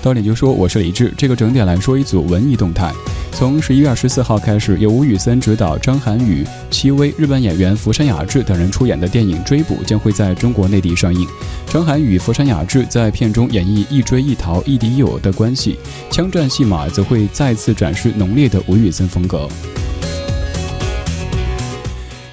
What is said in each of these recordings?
说。到点就说，我是李志。这个整点来说一组文艺动态。从十一月二十四号开始，由吴宇森执导、张涵予、戚薇、日本演员福山雅治等人出演的电影《追捕》将会在中国内地上映。张涵予、福山雅治在片中演绎一追一逃、亦敌亦友的关系，枪战戏码则会再次展示浓烈的吴宇森风格。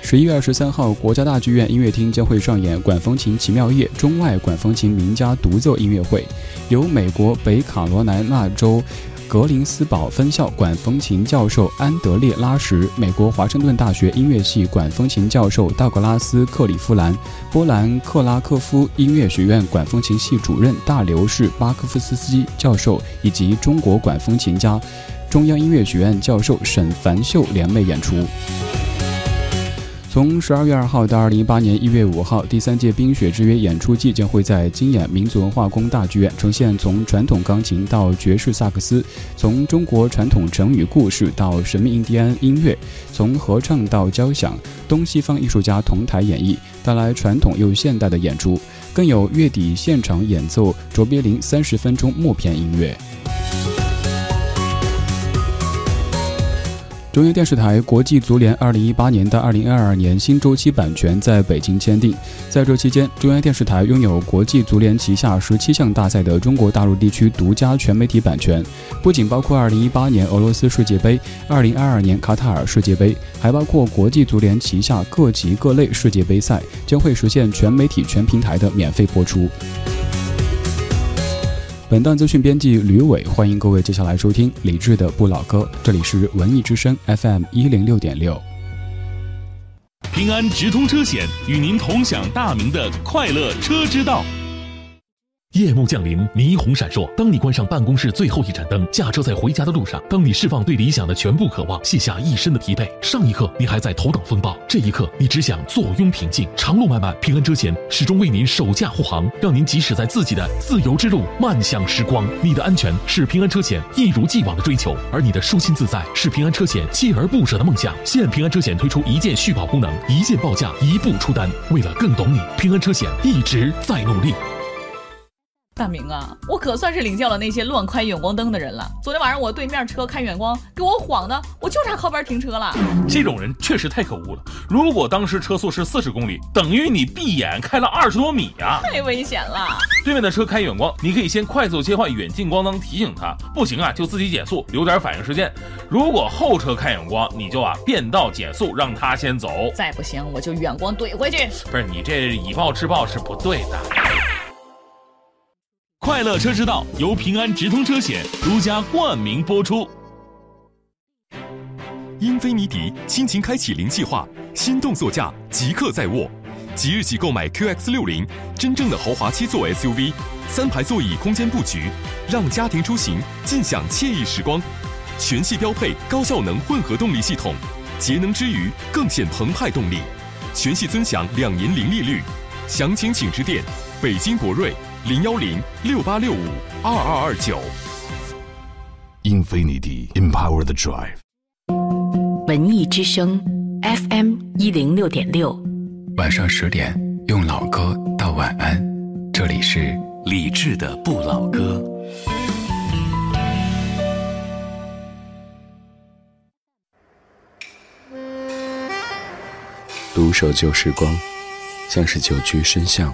十一月二十三号，国家大剧院音乐厅将会上演管风琴奇妙夜中外管风琴名。家独奏音乐会，由美国北卡罗来纳州格林斯堡分校管风琴教授安德烈拉什、美国华盛顿大学音乐系管风琴教授道格拉斯克里夫兰、波兰克拉科夫音乐学院管风琴系主任大流士巴科夫斯基教授以及中国管风琴家、中央音乐学院教授沈凡秀联袂演出。从十二月二号到二零一八年一月五号，第三届《冰雪之约》演出季将会在金演民族文化宫大剧院呈现，从传统钢琴到爵士萨克斯，从中国传统成语故事到神秘印第安音乐，从合唱到交响，东西方艺术家同台演绎，带来传统又现代的演出，更有月底现场演奏卓别林三十分钟默片音乐。中央电视台国际足联二零一八年到二零二二年新周期版权在北京签订。在这期间，中央电视台拥有国际足联旗下十七项大赛的中国大陆地区独家全媒体版权，不仅包括二零一八年俄罗斯世界杯、二零二二年卡塔尔世界杯，还包括国际足联旗下各级各类世界杯赛，将会实现全媒体全平台的免费播出。本档资讯编辑吕伟，欢迎各位接下来收听李志的不老歌，这里是文艺之声 FM 一零六点六。平安直通车险与您同享大明的快乐车之道。夜幕降临，霓虹闪烁。当你关上办公室最后一盏灯，驾车在回家的路上，当你释放对理想的全部渴望，卸下一身的疲惫。上一刻你还在头等风暴，这一刻你只想坐拥平静。长路漫漫，平安车险始终为您守驾护航，让您即使在自己的自由之路，漫向时光。你的安全是平安车险一如既往的追求，而你的舒心自在是平安车险锲而不舍的梦想。现平安车险推出一键续保功能，一键报价，一步出单。为了更懂你，平安车险一直在努力。大明啊，我可算是领教了那些乱开远光灯的人了。昨天晚上我对面车开远光，给我晃的，我就差靠边停车了。这种人确实太可恶了。如果当时车速是四十公里，等于你闭眼开了二十多米啊，太危险了。对面的车开远光，你可以先快速切换远近光灯提醒他，不行啊就自己减速，留点反应时间。如果后车开远光，你就啊变道减速，让他先走。再不行我就远光怼回去。不是你这以暴制暴是不对的。快乐车之道由平安直通车险独家冠名播出。英菲尼迪亲情开启零计划，心动座驾即刻在握，即日起购买 QX 六零，真正的豪华七座 SUV，三排座椅空间布局，让家庭出行尽享惬意时光。全系标配高效能混合动力系统，节能之余更显澎湃动力。全系尊享两年零利率，详情请致电北京博瑞。零幺零六八六五二二二九，Infinity Empower the Drive。文艺之声 FM 一零六点六，晚上十点用老歌道晚安。这里是理智的不老歌。独守旧时光，像是久居深巷。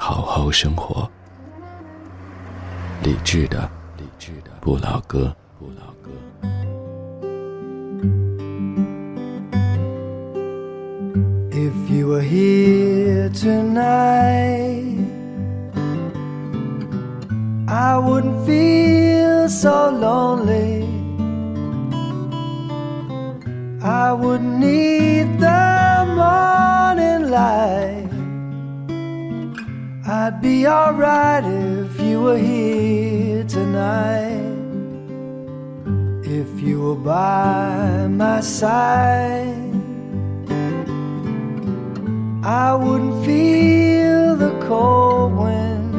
好好生活，理智的，理智的不老歌，不老歌。If you were here tonight, I wouldn't feel so lonely. I wouldn't need the morning light. I'd be alright if you were here tonight. If you were by my side, I wouldn't feel the cold wind.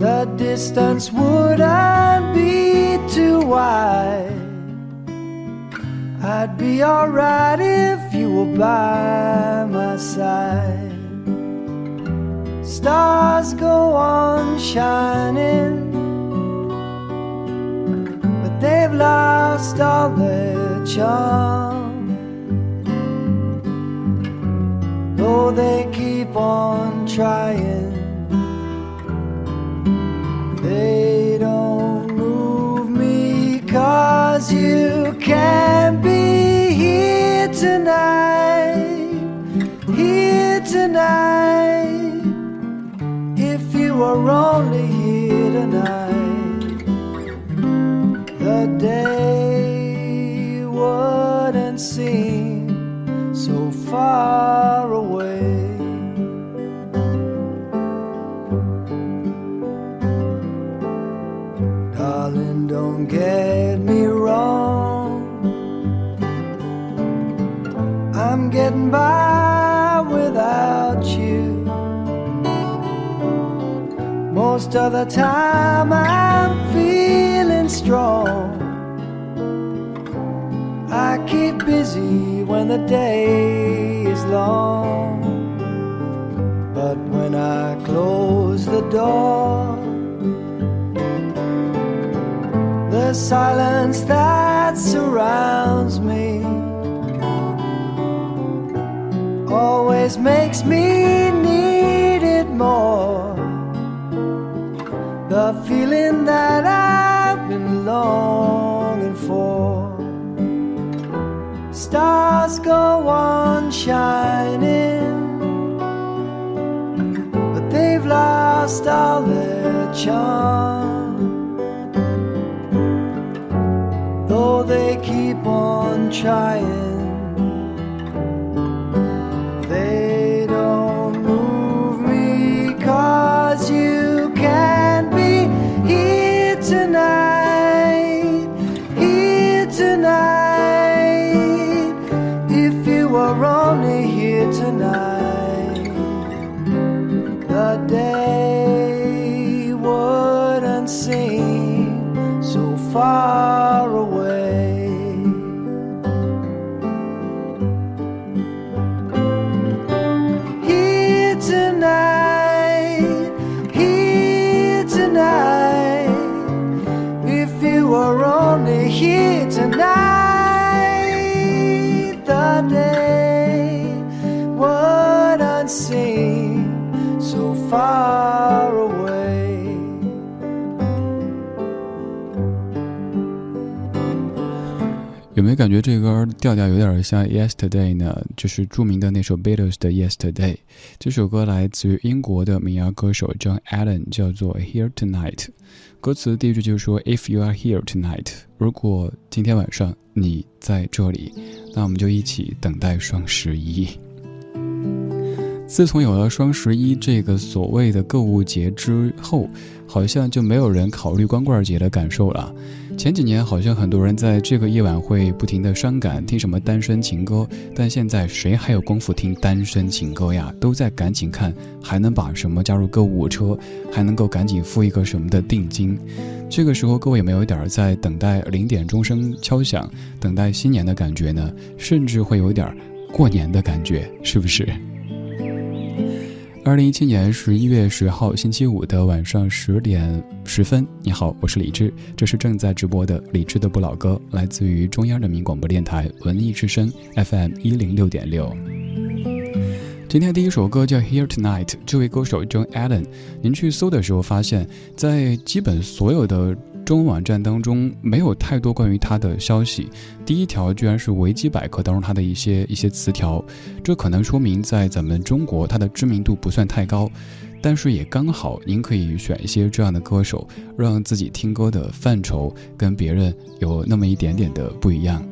The distance wouldn't be too wide. I'd be alright if you were by my side. Stars go on shining, but they've lost all their charm. Though they keep on trying, they don't move me, cause you can't be here tonight, here tonight are only Most of the time I'm feeling strong. I keep busy when the day is long. But when I close the door, the silence that surrounds me always makes me need it more the feeling that I've been longing for. Stars go on shining, but they've lost all their charm. Though they keep on trying, 感觉这歌调调有点像 Yesterday 呢？就是著名的那首 Beatles 的 Yesterday。这首歌来自于英国的民谣歌手 John Allen，叫做 Here Tonight。歌词第一句就是说 If you are here tonight，如果今天晚上你在这里，那我们就一起等待双十一。自从有了双十一这个所谓的购物节之后，好像就没有人考虑光棍节的感受了。前几年好像很多人在这个夜晚会不停的伤感，听什么单身情歌，但现在谁还有功夫听单身情歌呀？都在赶紧看还能把什么加入购物车，还能够赶紧付一个什么的定金。这个时候各位有没有一点在等待零点钟声敲响，等待新年的感觉呢？甚至会有点过年的感觉，是不是？二零一七年十一月十号星期五的晚上十点十分，你好，我是李志，这是正在直播的李志的不老歌，来自于中央人民广播电台文艺之声 FM 一零六点六。今天第一首歌叫《Here Tonight》，这位歌手 John Allen，您去搜的时候发现，在基本所有的中文网站当中没有太多关于他的消息，第一条居然是维基百科当中他的一些一些词条，这可能说明在咱们中国他的知名度不算太高，但是也刚好您可以选一些这样的歌手，让自己听歌的范畴跟别人有那么一点点的不一样。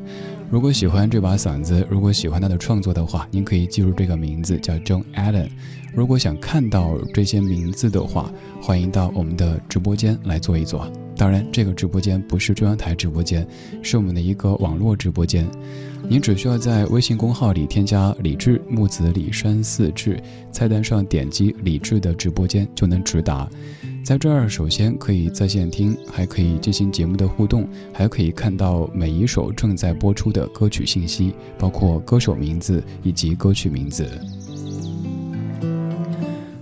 如果喜欢这把嗓子，如果喜欢他的创作的话，您可以记住这个名字叫 John Allen。如果想看到这些名字的话，欢迎到我们的直播间来坐一坐。当然，这个直播间不是中央台直播间，是我们的一个网络直播间。您只需要在微信公号里添加“李志木子李山四志”，菜单上点击“李志”的直播间就能直达。在这儿，首先可以在线听，还可以进行节目的互动，还可以看到每一首正在播出的歌曲信息，包括歌手名字以及歌曲名字。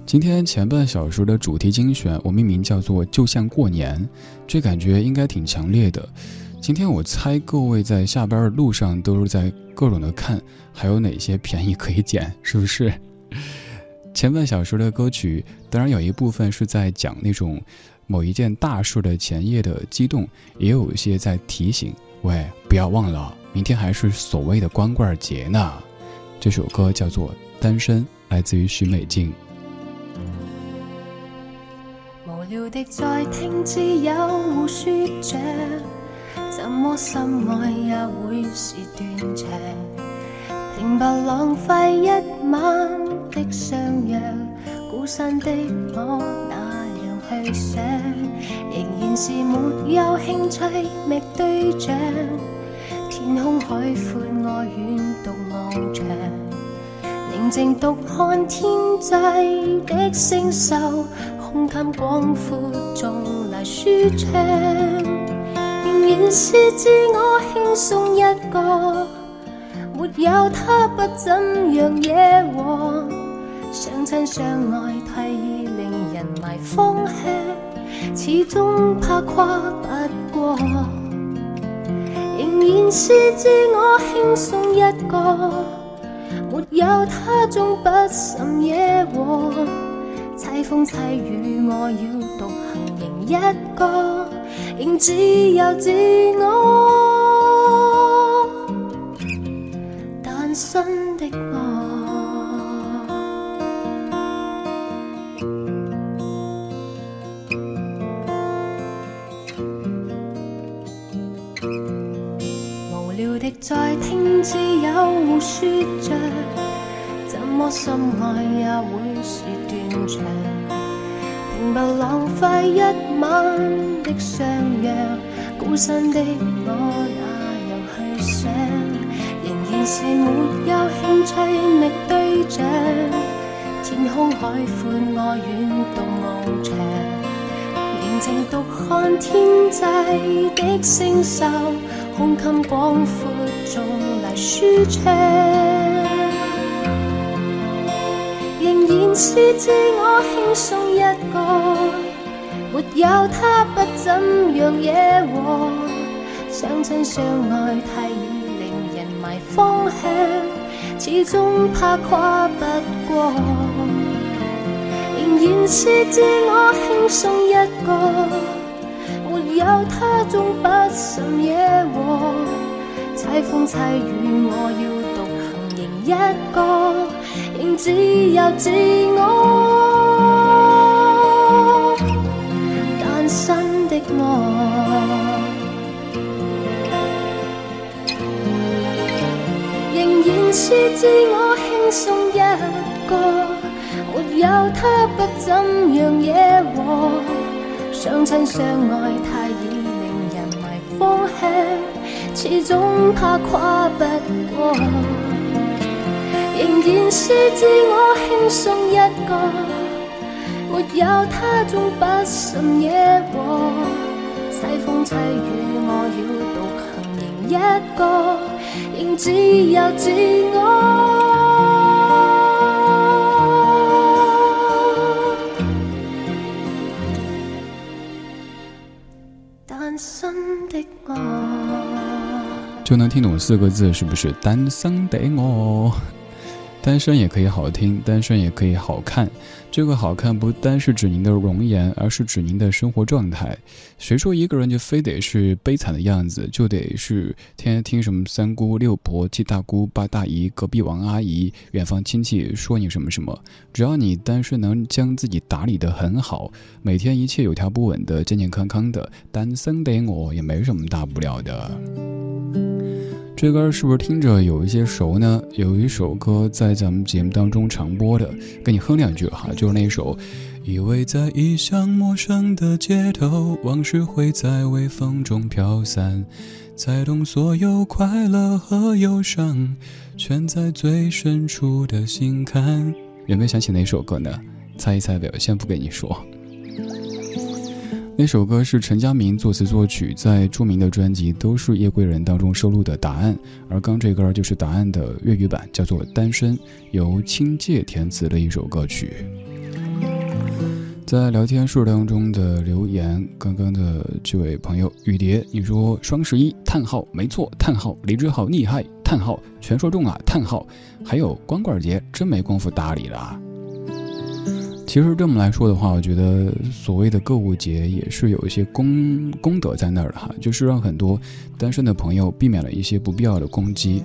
今天前半小时的主题精选，我命名叫做“就像过年”，这感觉应该挺强烈的。今天我猜各位在下班的路上都是在各种的看，还有哪些便宜可以捡，是不是？前半小时的歌曲，当然有一部分是在讲那种某一件大事的前夜的激动，也有一些在提醒：喂，不要忘了，明天还是所谓的光棍节呢。这首歌叫做《单身》，来自于许美静。无聊的在听，只有互说着，怎么心爱也会是断肠。平白浪费一晚的相约，孤身的我那样去想，仍然是没有兴趣觅对象。天空海阔，我远独望长，宁静独看天际的星宿。胸襟广阔，纵来舒畅，仍然是自我轻松一个，没有他不怎样惹祸。相亲相爱太易令人迷方向，始终怕跨不过，仍然是自我轻松一个，没有他终不甚惹祸。凄风凄雨，我要独行，仍一个，仍只有自我单身的我。无聊的在听，只有互说着，怎么深爱也会是。长，平白浪费一晚的相约，孤身的我哪样去想？仍然是没有兴趣觅对象。天空海阔，我远独望长，宁静独看天际的星宿，胸襟广阔，纵来舒畅。仍然是自我轻松一，有他不怎样惹祸。相亲相爱太易令人迷方向，始终怕跨不过。仍然是自我轻松一个，没有他终不甚惹祸。凄风凄雨，我要独行，仍一个。仍只有自我是自我轻松一个，没有他不怎样惹祸。相亲相爱太易令人迷方向，始终怕跨不过。仍然是自我轻松一个，没有他终不甚惹祸。凄风凄雨，我要独行，仍一个，仍自由自我单身的我，就能听懂四个字，是不是单身的我？单身也可以好听，单身也可以好看。这个好看不单是指您的容颜，而是指您的生活状态。谁说一个人就非得是悲惨的样子，就得是天天听什么三姑六婆、七大姑八大姨、隔壁王阿姨、远方亲戚说你什么什么？只要你单身能将自己打理得很好，每天一切有条不紊的、健健康康的，单身的我也没什么大不了的。这歌是不是听着有一些熟呢？有一首歌在咱们节目当中常播的，跟你哼两句哈，就是那首。以为在异乡陌生的街头，往事会在微风中飘散，才懂所有快乐和忧伤，全在最深处的心坎。有没有想起哪首歌呢？猜一猜呗，我先不跟你说。那首歌是陈佳明作词作曲，在著名的专辑《都是夜归人》当中收录的《答案》，而刚这歌就是《答案》的粤语版，叫做《单身》，由清介填词的一首歌曲。在聊天数当中的留言，刚刚的这位朋友雨蝶，你说双十一叹号没错叹号李志好厉害叹号全说中了叹号，还有光棍节真没工夫搭理了。其实这么来说的话，我觉得所谓的购物节也是有一些功功德在那儿的哈，就是让很多单身的朋友避免了一些不必要的攻击。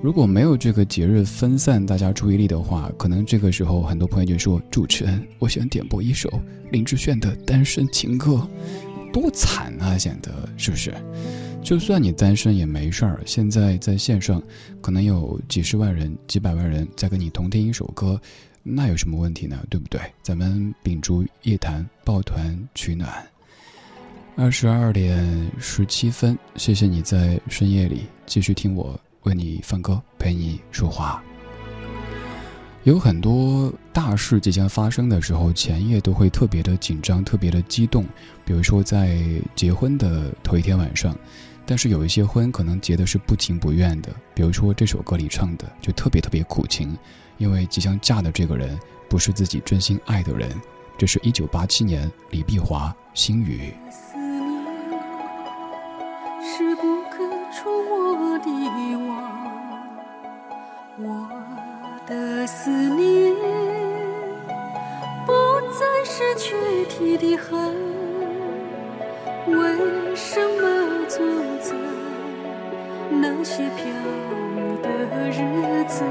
如果没有这个节日分散大家注意力的话，可能这个时候很多朋友就说：“主持人，我想点播一首林志炫的《单身情歌》，多惨啊！显得是不是？就算你单身也没事儿，现在在线上可能有几十万人、几百万人在跟你同听一首歌，那有什么问题呢？对不对？咱们秉烛夜谈，抱团取暖。二十二点十七分，谢谢你在深夜里继续听我。为你放歌，陪你说话。有很多大事即将发生的时候，前夜都会特别的紧张，特别的激动。比如说在结婚的头一天晚上，但是有一些婚可能结的是不情不愿的。比如说这首歌里唱的就特别特别苦情，因为即将嫁的这个人不是自己真心爱的人。这是一九八七年李碧华《心语》。是不可触摸的网，我的思念不再是躯体的痕，为什么总在那些飘的日子？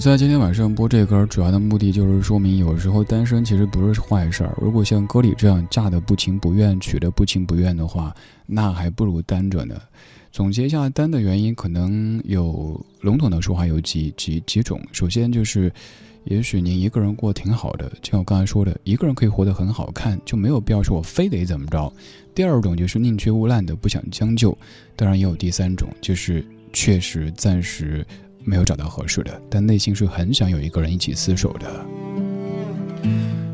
在今天晚上播这歌，主要的目的就是说明，有时候单身其实不是坏事儿。如果像歌里这样嫁的不情不愿，娶的不情不愿的话，那还不如单着呢。总结一下单的原因，可能有笼统的说话有几几几种。首先就是，也许您一个人过挺好的，就像我刚才说的，一个人可以活得很好看，就没有必要说我非得怎么着。第二种就是宁缺毋滥的，不想将就。当然也有第三种，就是确实暂时。没有找到合适的，但内心是很想有一个人一起厮守的。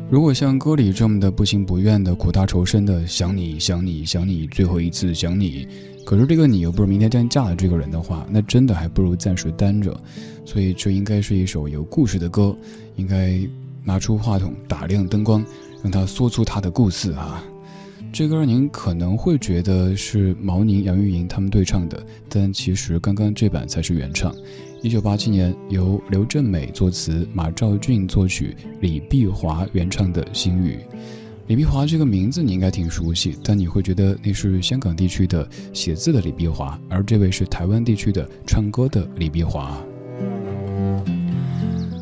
如果像歌里这么的不情不愿的苦大仇深的想你想你想你最后一次想你，可是这个你又不是明天将嫁的这个人的话，那真的还不如暂时单着。所以这应该是一首有故事的歌，应该拿出话筒打亮灯光，让他说出他的故事啊。这歌您可能会觉得是毛宁、杨钰莹他们对唱的，但其实刚刚这版才是原唱。一九八七年，由刘振美作词，马兆骏作曲，李碧华原唱的《心语》。李碧华这个名字你应该挺熟悉，但你会觉得那是香港地区的写字的李碧华，而这位是台湾地区的唱歌的李碧华。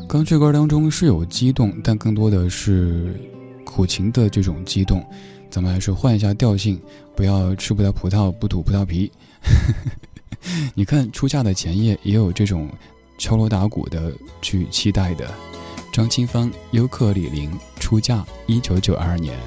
刚这歌当中是有激动，但更多的是苦情的这种激动。咱们还是换一下调性，不要吃不到葡萄不吐葡萄皮。你看，出嫁的前夜也有这种敲锣打鼓的去期待的。张清芳、尤克里林出嫁，一九九二年。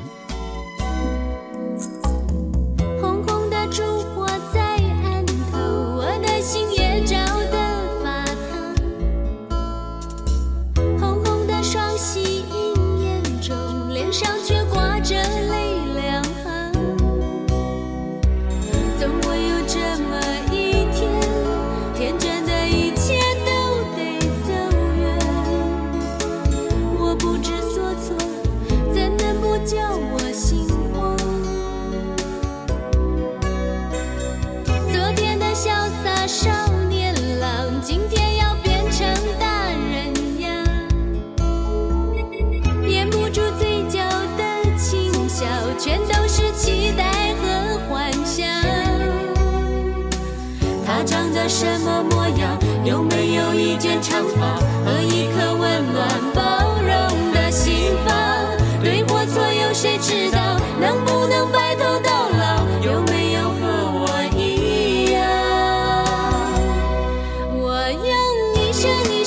的什么模样？有没有一件长发和一颗温暖包容的心房？对或错，有谁知道？能不能白头到老？有没有和我一样？我用一生一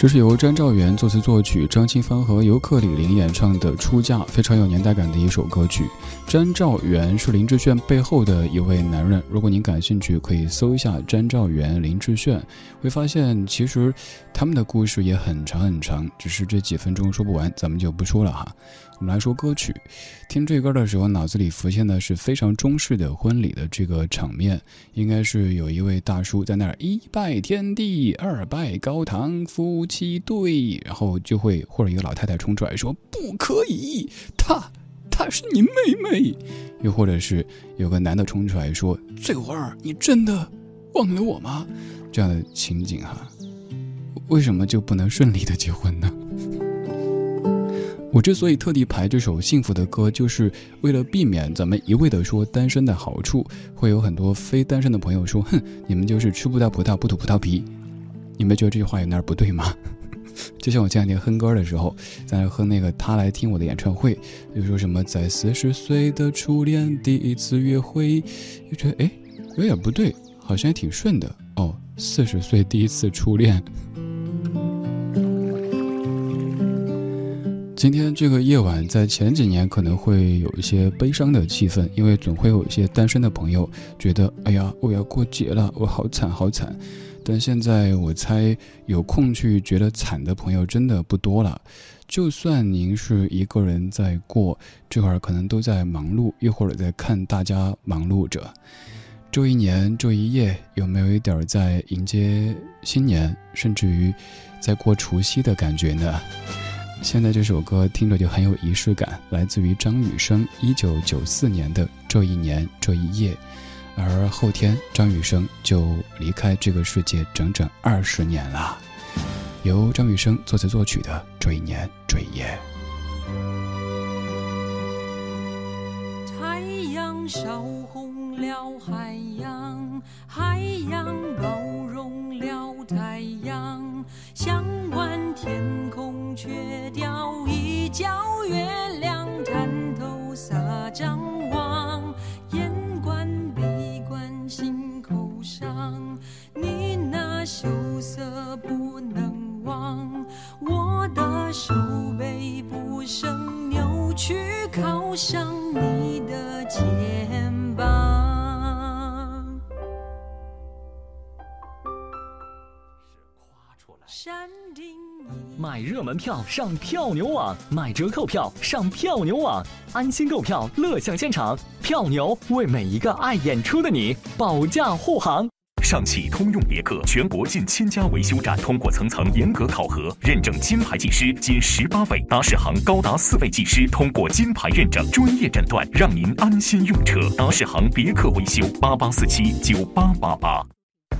这是由詹兆元作词作曲，张清芳和尤克里里演唱的《出嫁》，非常有年代感的一首歌曲。詹兆元是林志炫背后的一位男人。如果您感兴趣，可以搜一下詹兆元、林志炫，会发现其实他们的故事也很长很长，只是这几分钟说不完，咱们就不说了哈。我们来说歌曲，听这歌的时候，脑子里浮现的是非常中式的婚礼的这个场面，应该是有一位大叔在那儿一拜天地，二拜高堂，夫妻对，然后就会或者一个老太太冲出来说不可以，她她是你妹妹，又或者是有个男的冲出来说翠花，你真的忘了我吗？这样的情景哈，为什么就不能顺利的结婚呢？我之所以特地排这首幸福的歌，就是为了避免咱们一味的说单身的好处，会有很多非单身的朋友说：“哼，你们就是吃不到葡萄不吐葡萄皮。”你们觉得这句话有哪儿不对吗？就像我前两天哼歌的时候，在那哼那个他来听我的演唱会，就说什么在四十岁的初恋第一次约会，就觉得哎有点不对，好像也挺顺的哦。四十岁第一次初恋。今天这个夜晚，在前几年可能会有一些悲伤的气氛，因为总会有一些单身的朋友觉得，哎呀，我要过节了，我好惨好惨。但现在我猜，有空去觉得惨的朋友真的不多了。就算您是一个人在过，这会儿可能都在忙碌，一会儿在看大家忙碌着。这一年这一夜，有没有一点在迎接新年，甚至于在过除夕的感觉呢？现在这首歌听着就很有仪式感，来自于张雨生一九九四年的这一年这一夜，而后天张雨生就离开这个世界整整二十年了。由张雨生作词作曲的《这一年这一夜》。太阳烧红了海洋，海洋包容了太阳，想问天却掉一角月亮，探头撒张望，眼观鼻观心口上，你那羞涩不能忘，我的手背不胜扭曲，靠上你的肩膀。山顶一买热门票上票牛网，买折扣票上票牛网，安心购票，乐享现场。票牛为每一个爱演出的你保驾护航。上汽通用别克全国近千家维修站通过层层严格考核，认证金牌技师仅十八位，达世行高达四位技师通过金牌认证，专业诊断，让您安心用车。达世行别克维修八八四七九八八八。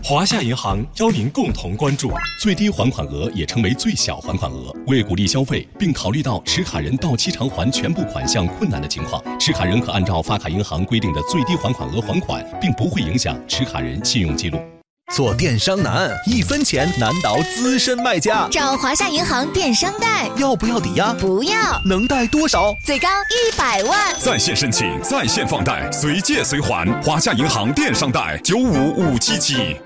华夏银行邀您共同关注最低还款额，也称为最小还款额。为鼓励消费，并考虑到持卡人到期偿还全部款项困难的情况，持卡人可按照发卡银行规定的最低还款额还款，并不会影响持卡人信用记录。做电商难，一分钱难倒资深卖家。找华夏银行电商贷，要不要抵押？不要。能贷多少？最高一百万。在线申请，在线放贷，随借随还。华夏银行电商贷九五五七七。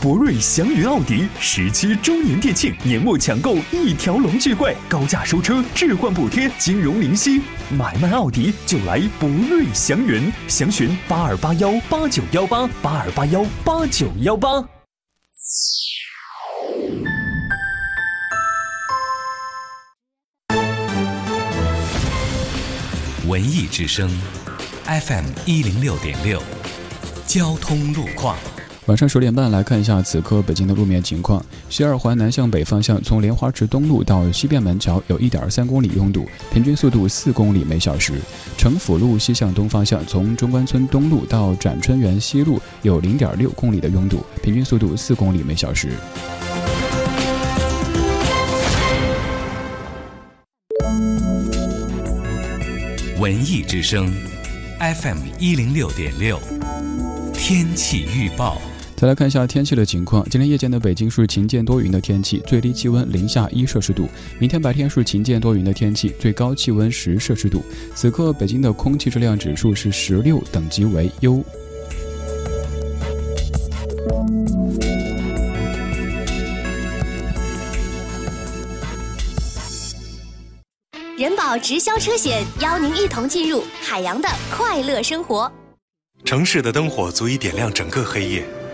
博瑞祥云奥迪十七周年店庆，年末抢购一条龙巨贵，高价收车，置换补贴，金融零息，买卖奥迪就来博瑞祥云，详询八二八幺八九幺八八二八幺八九幺八。文艺之声，FM 一零六点六，交通路况。晚上十点半来看一下此刻北京的路面情况。西二环南向北方向，从莲花池东路到西便门桥有一点三公里拥堵，平均速度四公里每小时。城府路西向东方向，从中关村东路到展春园西路有零点六公里的拥堵，平均速度四公里每小时。文艺之声 FM 一零六点六，天气预报。再来看一下天气的情况。今天夜间的北京是晴间多云的天气，最低气温零下一摄氏度。明天白天是晴间多云的天气，最高气温十摄氏度。此刻北京的空气质量指数是十六，等级为优。人保直销车险邀您一同进入海洋的快乐生活。城市的灯火足以点亮整个黑夜，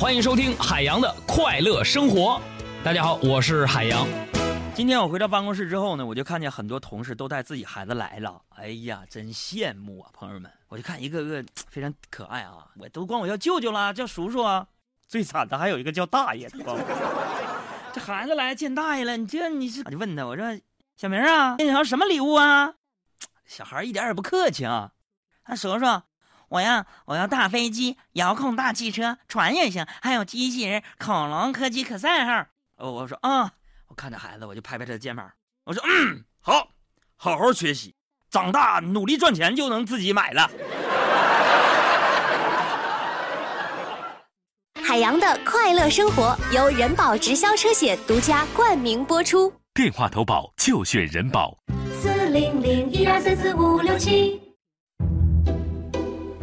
欢迎收听海洋的快乐生活。大家好，我是海洋。今天我回到办公室之后呢，我就看见很多同事都带自己孩子来了。哎呀，真羡慕啊，朋友们！我就看一个个非常可爱啊，我都管我叫舅舅啦，叫叔叔啊。最惨的还有一个叫大爷的，这孩子来见大爷了，你这你是？我就问他，我说小明啊，你要什么礼物啊？小孩一点也不客气啊！他叔叔，我要我要大飞机、遥控大汽车、船也行，还有机器人、恐龙、柯基、可赛号。哦，我说啊，我看着孩子，我就拍拍他的肩膀，我说嗯，好，好好学习，长大努力赚钱就能自己买了。海洋的快乐生活由人保直销车险独家冠名播出，电话投保就选人保。四零零一二三四五六七，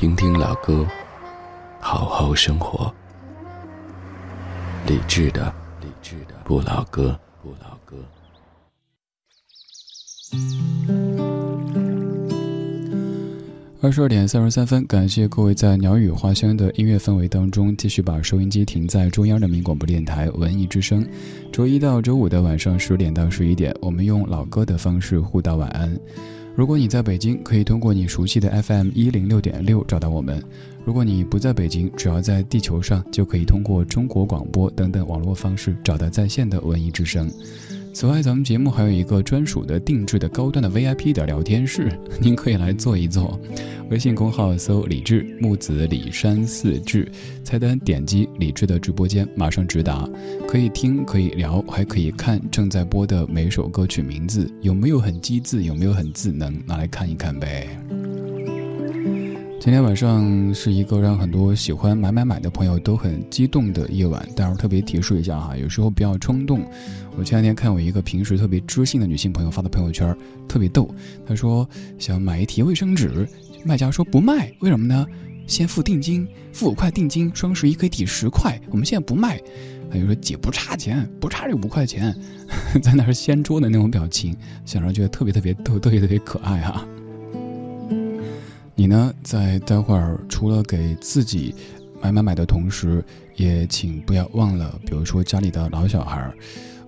听听老歌，好好生活。理智的，理智的不老歌，不老歌。二十二点三十三分，感谢各位在鸟语花香的音乐氛围当中，继续把收音机停在中央人民广播电台文艺之声。周一到周五的晚上十点到十一点，我们用老歌的方式互道晚安。如果你在北京，可以通过你熟悉的 FM 一零六点六找到我们；如果你不在北京，只要在地球上，就可以通过中国广播等等网络方式找到在线的文艺之声。此外，咱们节目还有一个专属的定制的高端的 VIP 的聊天室，您可以来坐一坐。微信公号搜“李志木子李山四志”，菜单点击李志的直播间，马上直达，可以听，可以聊，还可以看正在播的每首歌曲名字，有没有很机智，有没有很智能，拿来看一看呗。今天晚上是一个让很多喜欢买买买的朋友都很激动的夜晚，但是特别提示一下哈，有时候不要冲动。我前两天看我一个平时特别知性的女性朋友发的朋友圈，特别逗。她说想买一提卫生纸，卖家说不卖，为什么呢？先付定金，付五块定金，双十一可以抵十块，我们现在不卖。他就说姐不差钱，不差这五块钱，在那儿掀桌的那种表情，想着觉得特别特别逗，特别特别可爱哈。你呢，在待会儿除了给自己买买买的同时，也请不要忘了，比如说家里的老小孩儿。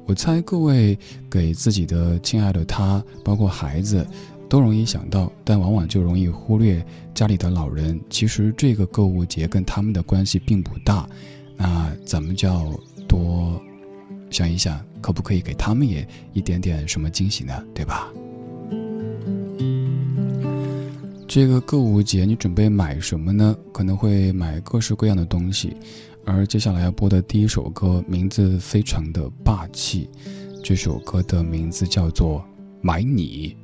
我猜各位给自己的亲爱的他，包括孩子，都容易想到，但往往就容易忽略家里的老人。其实这个购物节跟他们的关系并不大，那咱们就要多想一想，可不可以给他们也一点点什么惊喜呢？对吧？这个购物节你准备买什么呢？可能会买各式各样的东西。而接下来要播的第一首歌名字非常的霸气，这首歌的名字叫做《买你》。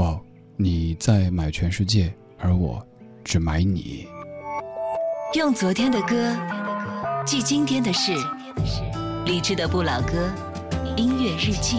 哇，你在买全世界，而我只买你。用昨天的歌记今天的事，理智的不老歌，音乐日记。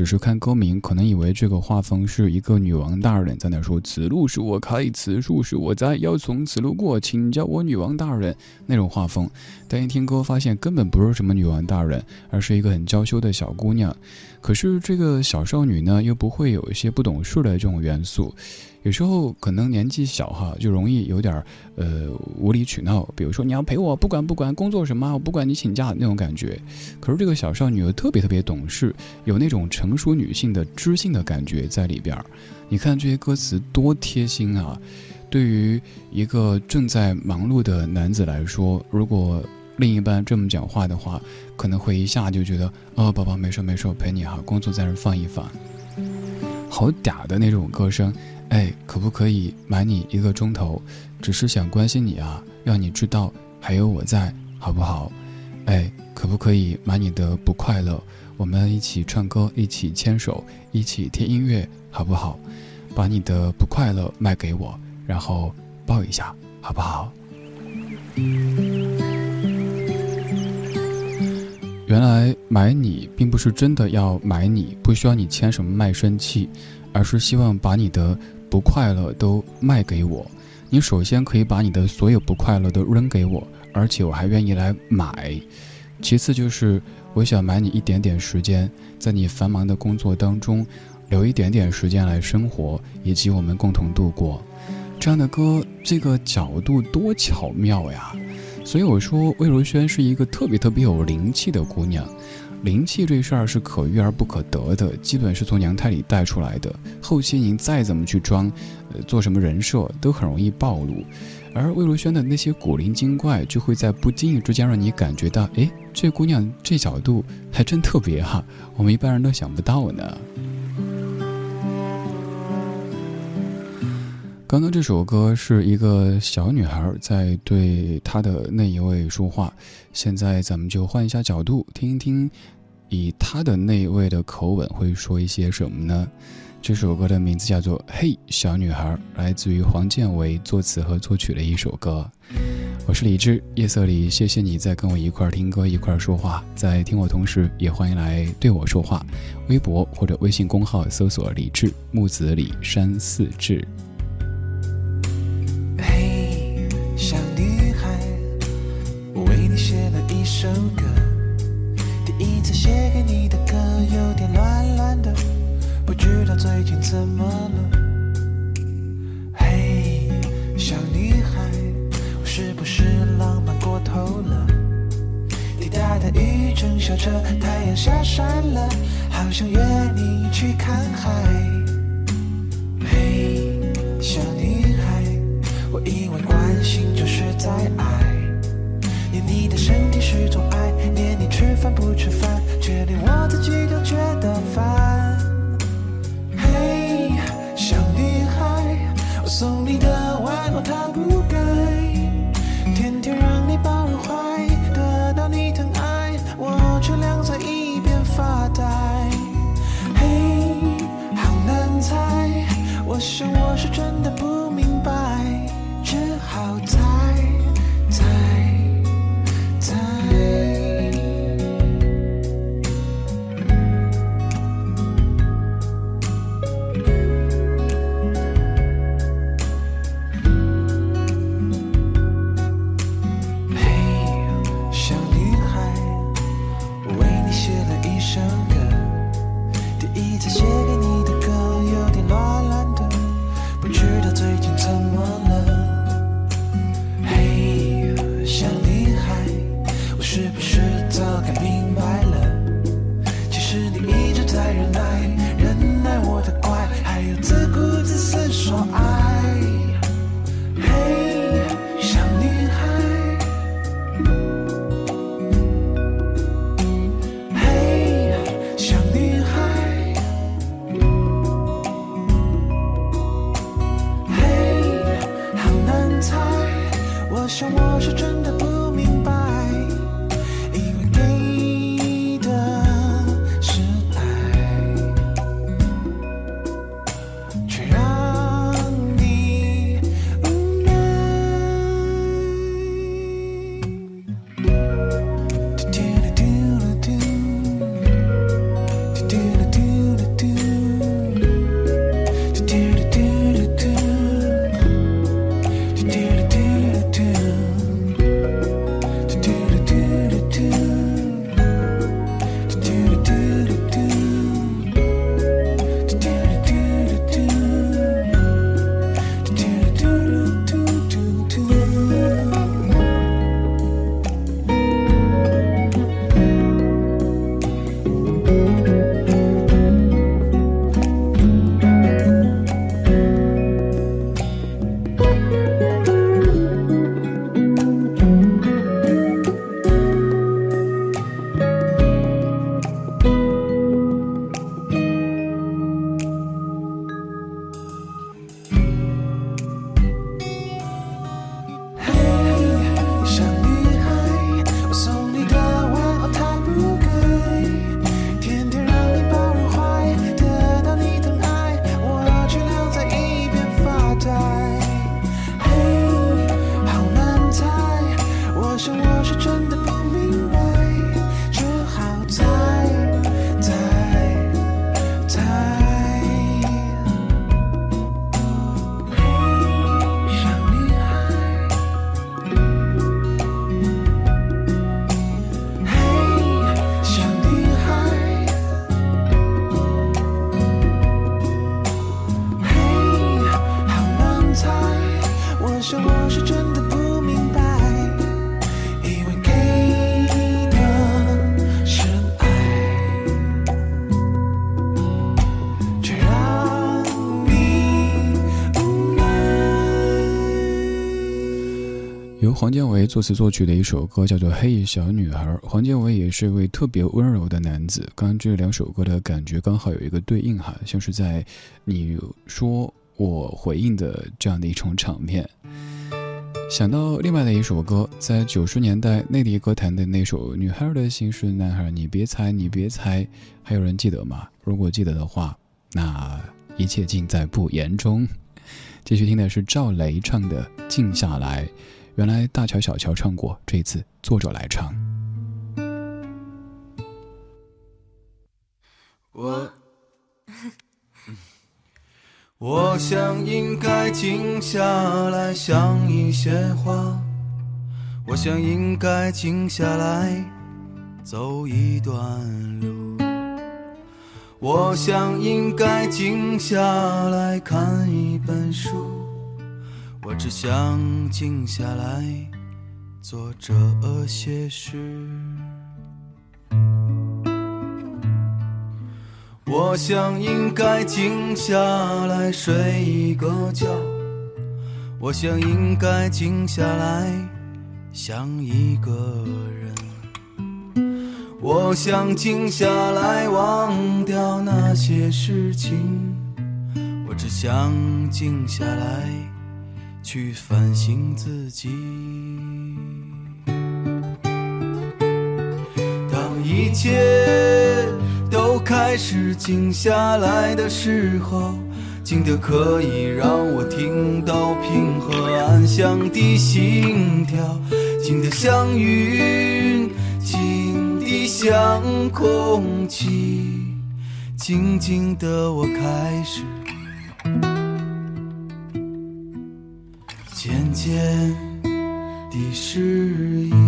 只是看歌名，可能以为这个画风是一个女王大人在那说：“此路是我开，此树是我栽，要从此路过，请叫我女王大人。”那种画风。但一听歌，发现根本不是什么女王大人，而是一个很娇羞的小姑娘。可是这个小少女呢，又不会有一些不懂事的这种元素。有时候可能年纪小哈，就容易有点呃无理取闹。比如说你要陪我，不管不管工作什么，我不管你请假那种感觉。可是这个小少女又特别特别懂事，有那种成熟女性的知性的感觉在里边儿。你看这些歌词多贴心啊！对于一个正在忙碌的男子来说，如果另一半这么讲话的话，可能会一下就觉得哦，宝宝没事没事，我陪你哈，工作在这放一放。好嗲的那种歌声。哎，可不可以买你一个钟头？只是想关心你啊，让你知道还有我在，好不好？哎，可不可以买你的不快乐？我们一起唱歌，一起牵手，一起听音乐，好不好？把你的不快乐卖给我，然后抱一下，好不好？原来买你并不是真的要买你，不需要你签什么卖身契，而是希望把你的不快乐都卖给我。你首先可以把你的所有不快乐都扔给我，而且我还愿意来买。其次就是我想买你一点点时间，在你繁忙的工作当中，留一点点时间来生活，以及我们共同度过。这样的歌，这个角度多巧妙呀！所以我说，魏如萱是一个特别特别有灵气的姑娘。灵气这事儿是可遇而不可得的，基本是从娘胎里带出来的。后期您再怎么去装，呃，做什么人设，都很容易暴露。而魏如萱的那些古灵精怪，就会在不经意之间让你感觉到，哎，这姑娘这角度还真特别哈，我们一般人都想不到呢。刚刚这首歌是一个小女孩在对她的那一位说话，现在咱们就换一下角度，听一听，以她的那一位的口吻会说一些什么呢？这首歌的名字叫做《嘿，小女孩》，来自于黄建为作词和作曲的一首歌。我是李志，夜色里，谢谢你在跟我一块儿听歌，一块儿说话，在听我同时，也欢迎来对我说话。微博或者微信公号搜索“李志木子李山寺志”。小女孩，我为你写了一首歌。第一次写给你的歌有点乱乱的，不知道最近怎么了。嘿，小女孩，我是不是浪漫过头了？滴答的雨正下着，太阳下山了，好想约你去看海。在爱，念你的身体是种爱，念你吃饭不吃饭，却连我自己都觉得烦。嘿，小女孩，我送你的外套它不黄建为作词作曲的一首歌，叫做《嘿小女孩》。黄建为也是一位特别温柔的男子。刚刚这两首歌的感觉刚好有一个对应哈，像是在你说我回应的这样的一种场面。想到另外的一首歌，在九十年代内地歌坛的那首《女孩的心是男孩》，你别猜，你别猜，还有人记得吗？如果记得的话，那一切尽在不言中。继续听的是赵雷唱的《静下来》，原来大乔小乔唱过，这次作者来唱。我，我想应该静下来想一些话，我想应该静下来走一段路。我想应该静下来看一本书，我只想静下来做这些事。我想应该静下来睡一个觉，我想应该静下来想一个人。我想静下来，忘掉那些事情。我只想静下来，去反省自己。当一切都开始静下来的时候，静得可以让我听到平和安详的心跳，静的像云。静的像空气，静静的我开始，间的誓言。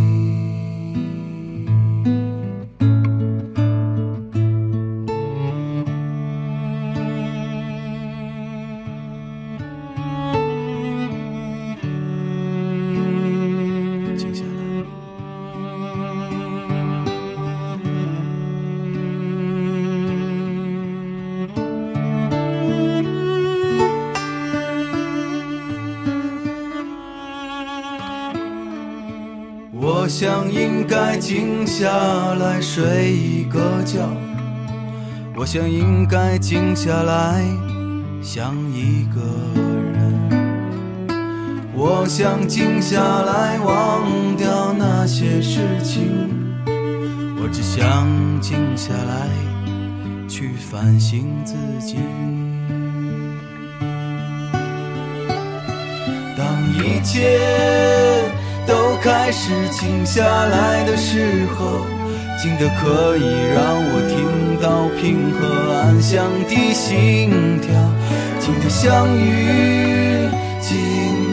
静下来睡一个觉，我想应该静下来想一个人，我想静下来忘掉那些事情，我只想静下来去反省自己。当一切。开始静下来的时候，静得可以让我听到平和安详的心跳，静得像云，静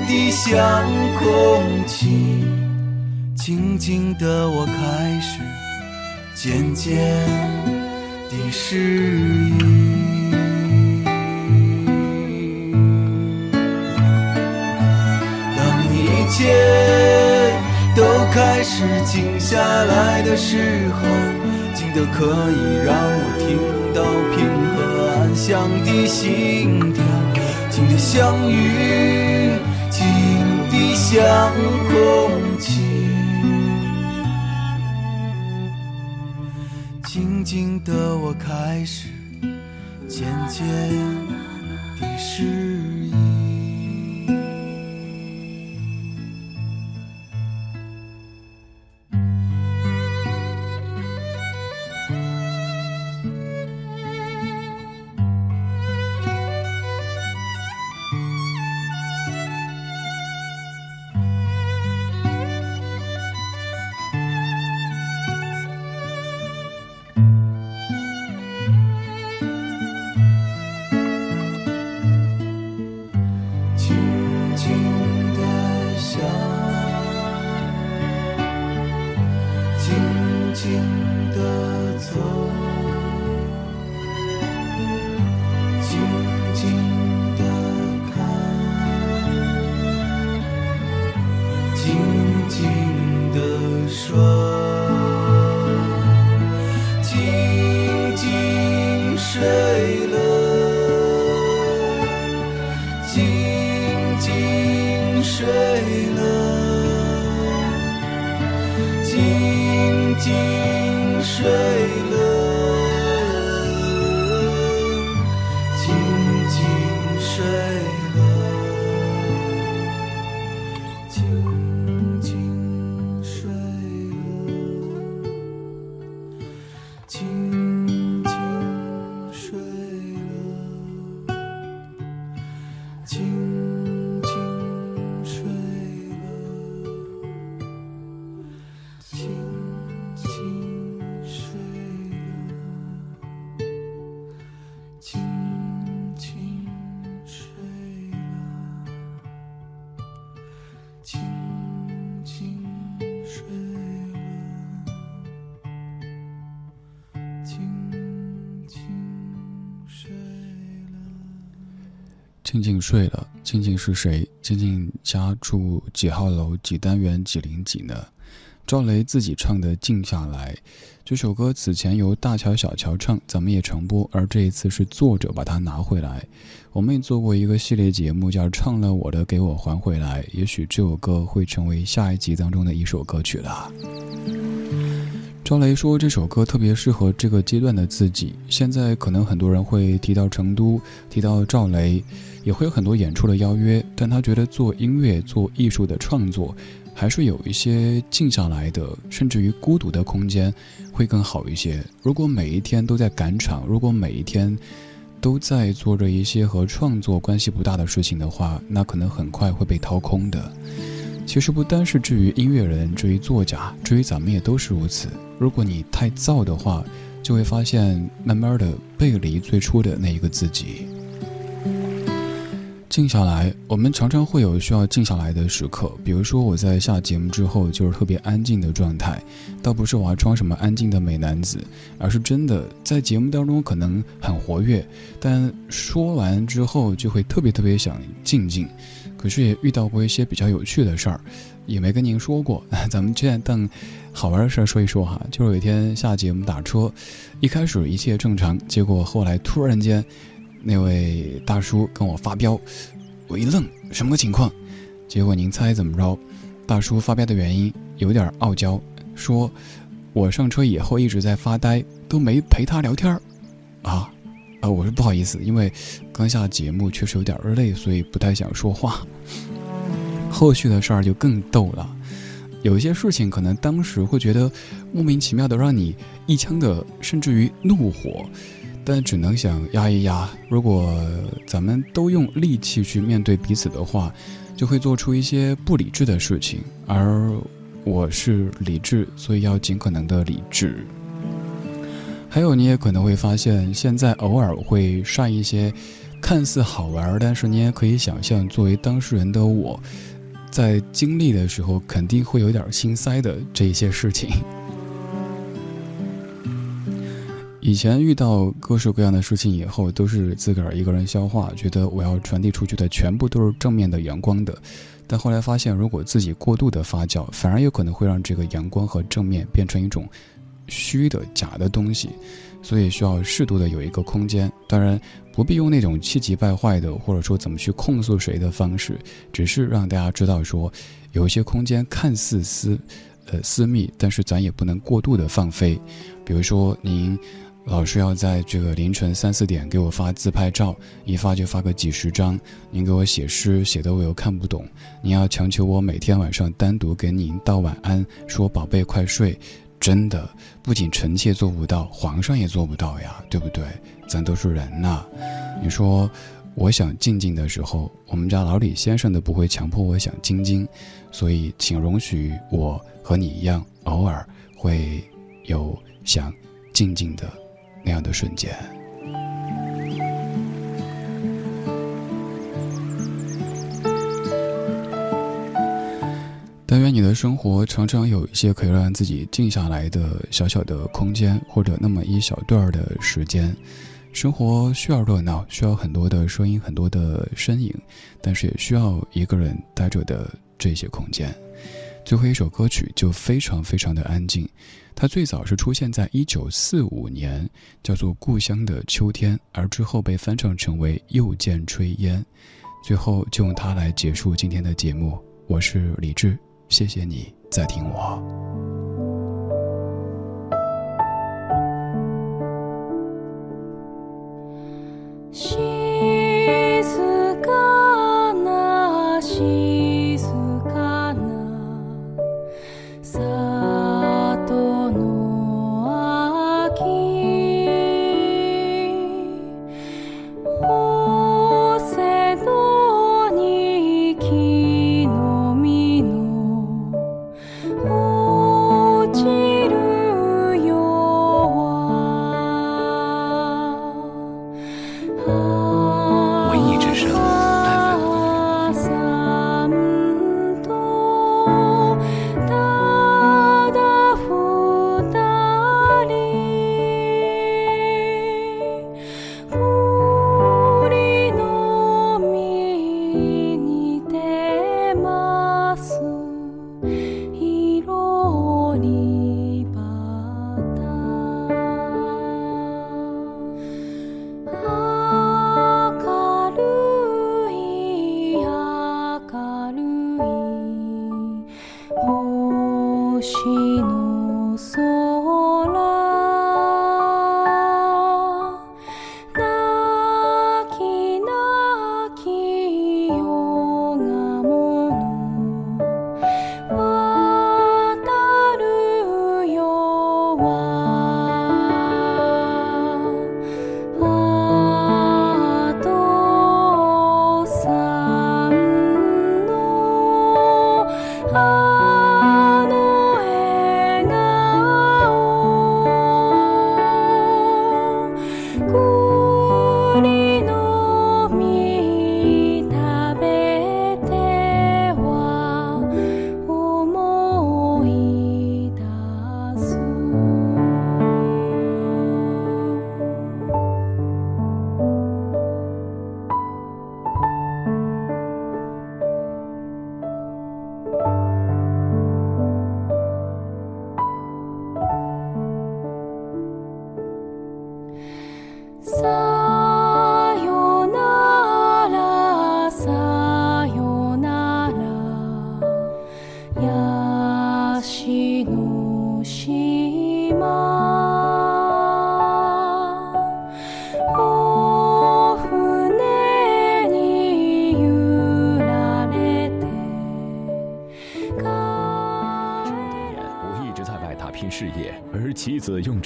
得像空气，静静的我开始渐渐地适应。是静下来的时候，静得可以让我听到平和安详的心跳，静得像云，静得像空气，静静的我开始渐渐地适应。静静睡了，静静是谁？静静家住几号楼、几单元、几零几呢？赵雷自己唱的《静下来》这首歌，此前由大乔、小乔唱，咱们也常播，而这一次是作者把它拿回来。我们也做过一个系列节目，叫《唱了我的给我还回来》，也许这首歌会成为下一集当中的一首歌曲了。赵雷说这首歌特别适合这个阶段的自己。现在可能很多人会提到成都，提到赵雷，也会有很多演出的邀约，但他觉得做音乐、做艺术的创作，还是有一些静下来的，甚至于孤独的空间，会更好一些。如果每一天都在赶场，如果每一天都在做着一些和创作关系不大的事情的话，那可能很快会被掏空的。其实不单是至于音乐人，至于作家，至于咱们也都是如此。如果你太燥的话，就会发现慢慢的背离最初的那一个自己。静下来，我们常常会有需要静下来的时刻。比如说，我在下节目之后就是特别安静的状态，倒不是我要装什么安静的美男子，而是真的在节目当中可能很活跃，但说完之后就会特别特别想静静。可是也遇到过一些比较有趣的事儿，也没跟您说过。咱们现在当好玩的事儿说一说哈。就是有一天下节目打车，一开始一切正常，结果后来突然间，那位大叔跟我发飙，我一愣，什么情况？结果您猜怎么着？大叔发飙的原因有点傲娇，说我上车以后一直在发呆，都没陪他聊天儿，啊。啊，我是不好意思，因为刚下节目确实有点累，所以不太想说话。后续的事儿就更逗了，有一些事情可能当时会觉得莫名其妙的让你一腔的甚至于怒火，但只能想压一压。如果咱们都用力气去面对彼此的话，就会做出一些不理智的事情。而我是理智，所以要尽可能的理智。还有，你也可能会发现，现在偶尔会晒一些看似好玩，但是你也可以想象，作为当事人的我，在经历的时候肯定会有点心塞的这一些事情。以前遇到各式各样的事情以后，都是自个儿一个人消化，觉得我要传递出去的全部都是正面的阳光的。但后来发现，如果自己过度的发酵，反而有可能会让这个阳光和正面变成一种。虚的、假的东西，所以需要适度的有一个空间。当然，不必用那种气急败坏的，或者说怎么去控诉谁的方式，只是让大家知道说，有一些空间看似私，呃私密，但是咱也不能过度的放飞。比如说，您老是要在这个凌晨三四点给我发自拍照，一发就发个几十张；您给我写诗，写的我又看不懂；您要强求我每天晚上单独给您道晚安，说宝贝快睡。真的，不仅臣妾做不到，皇上也做不到呀，对不对？咱都是人呐。你说，我想静静的时候，我们家老李先生都不会强迫我想静静，所以请容许我和你一样，偶尔会有想静静的那样的瞬间。但愿你的生活常常有一些可以让自己静下来的小小的空间，或者那么一小段的时间。生活需要热闹，需要很多的声音，很多的身影，但是也需要一个人待着的这些空间。最后一首歌曲就非常非常的安静，它最早是出现在一九四五年，叫做《故乡的秋天》，而之后被翻唱成为《又见炊烟》。最后就用它来结束今天的节目。我是李志。谢谢你在听我。静かな心。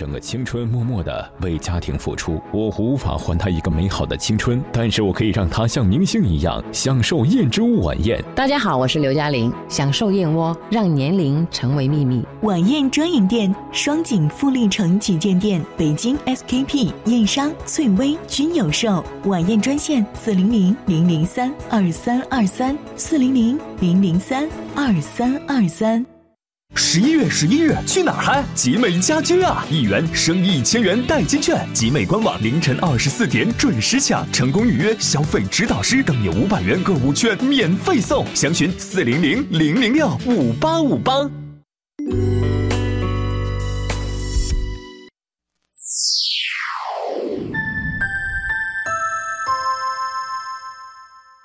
整个青春默默的为家庭付出，我无法还他一个美好的青春，但是我可以让他像明星一样享受燕之屋晚宴。大家好，我是刘嘉玲，享受燕窝，让年龄成为秘密。晚宴专营店，双井富力城旗舰店，北京 SKP、燕商、翠微均有售。晚宴专线：四零零零零三二三二三，四零零零零三二三二三。十一月十一日去哪儿嗨？集美家居啊！一元升一千元代金券，集美官网凌晨二十四点准时抢，成功预约消费指导师更有五百元购物券免费送。详询四零零零零六五八五八。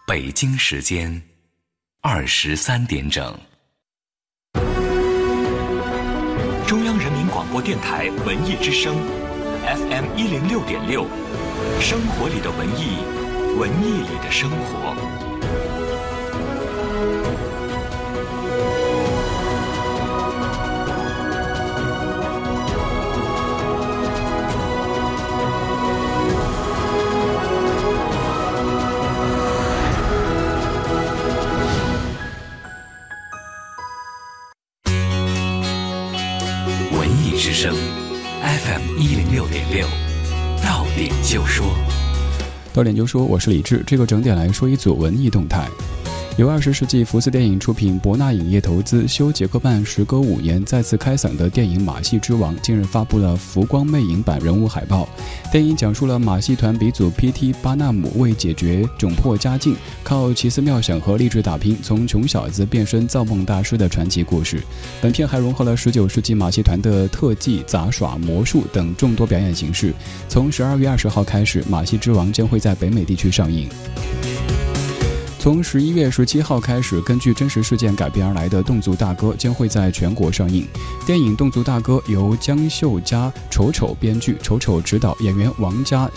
北京时间二十三点整。广播电台文艺之声，FM 一零六点六，生活里的文艺，文艺里的生活。，FM 一零六点六，到点就说。到点就说，我是李志。这个整点来说一组文艺动态。由二十世纪福斯电影出品、博纳影业投资、休·杰克曼时隔五年再次开嗓的电影《马戏之王》近日发布了浮光魅影版人物海报。电影讲述了马戏团鼻祖 P.T. 巴纳姆为解决窘迫家境，靠奇思妙想和励志打拼，从穷小子变身造梦大师的传奇故事。本片还融合了十九世纪马戏团的特技、杂耍、魔术等众多表演形式。从十二月二十号开始，《马戏之王》将会在北美地区上映。从十一月十七号开始，根据真实事件改编而来的《侗族大歌》将会在全国上映。电影《侗族大歌》由江秀佳、丑丑编剧，丑丑执导，演员王佳。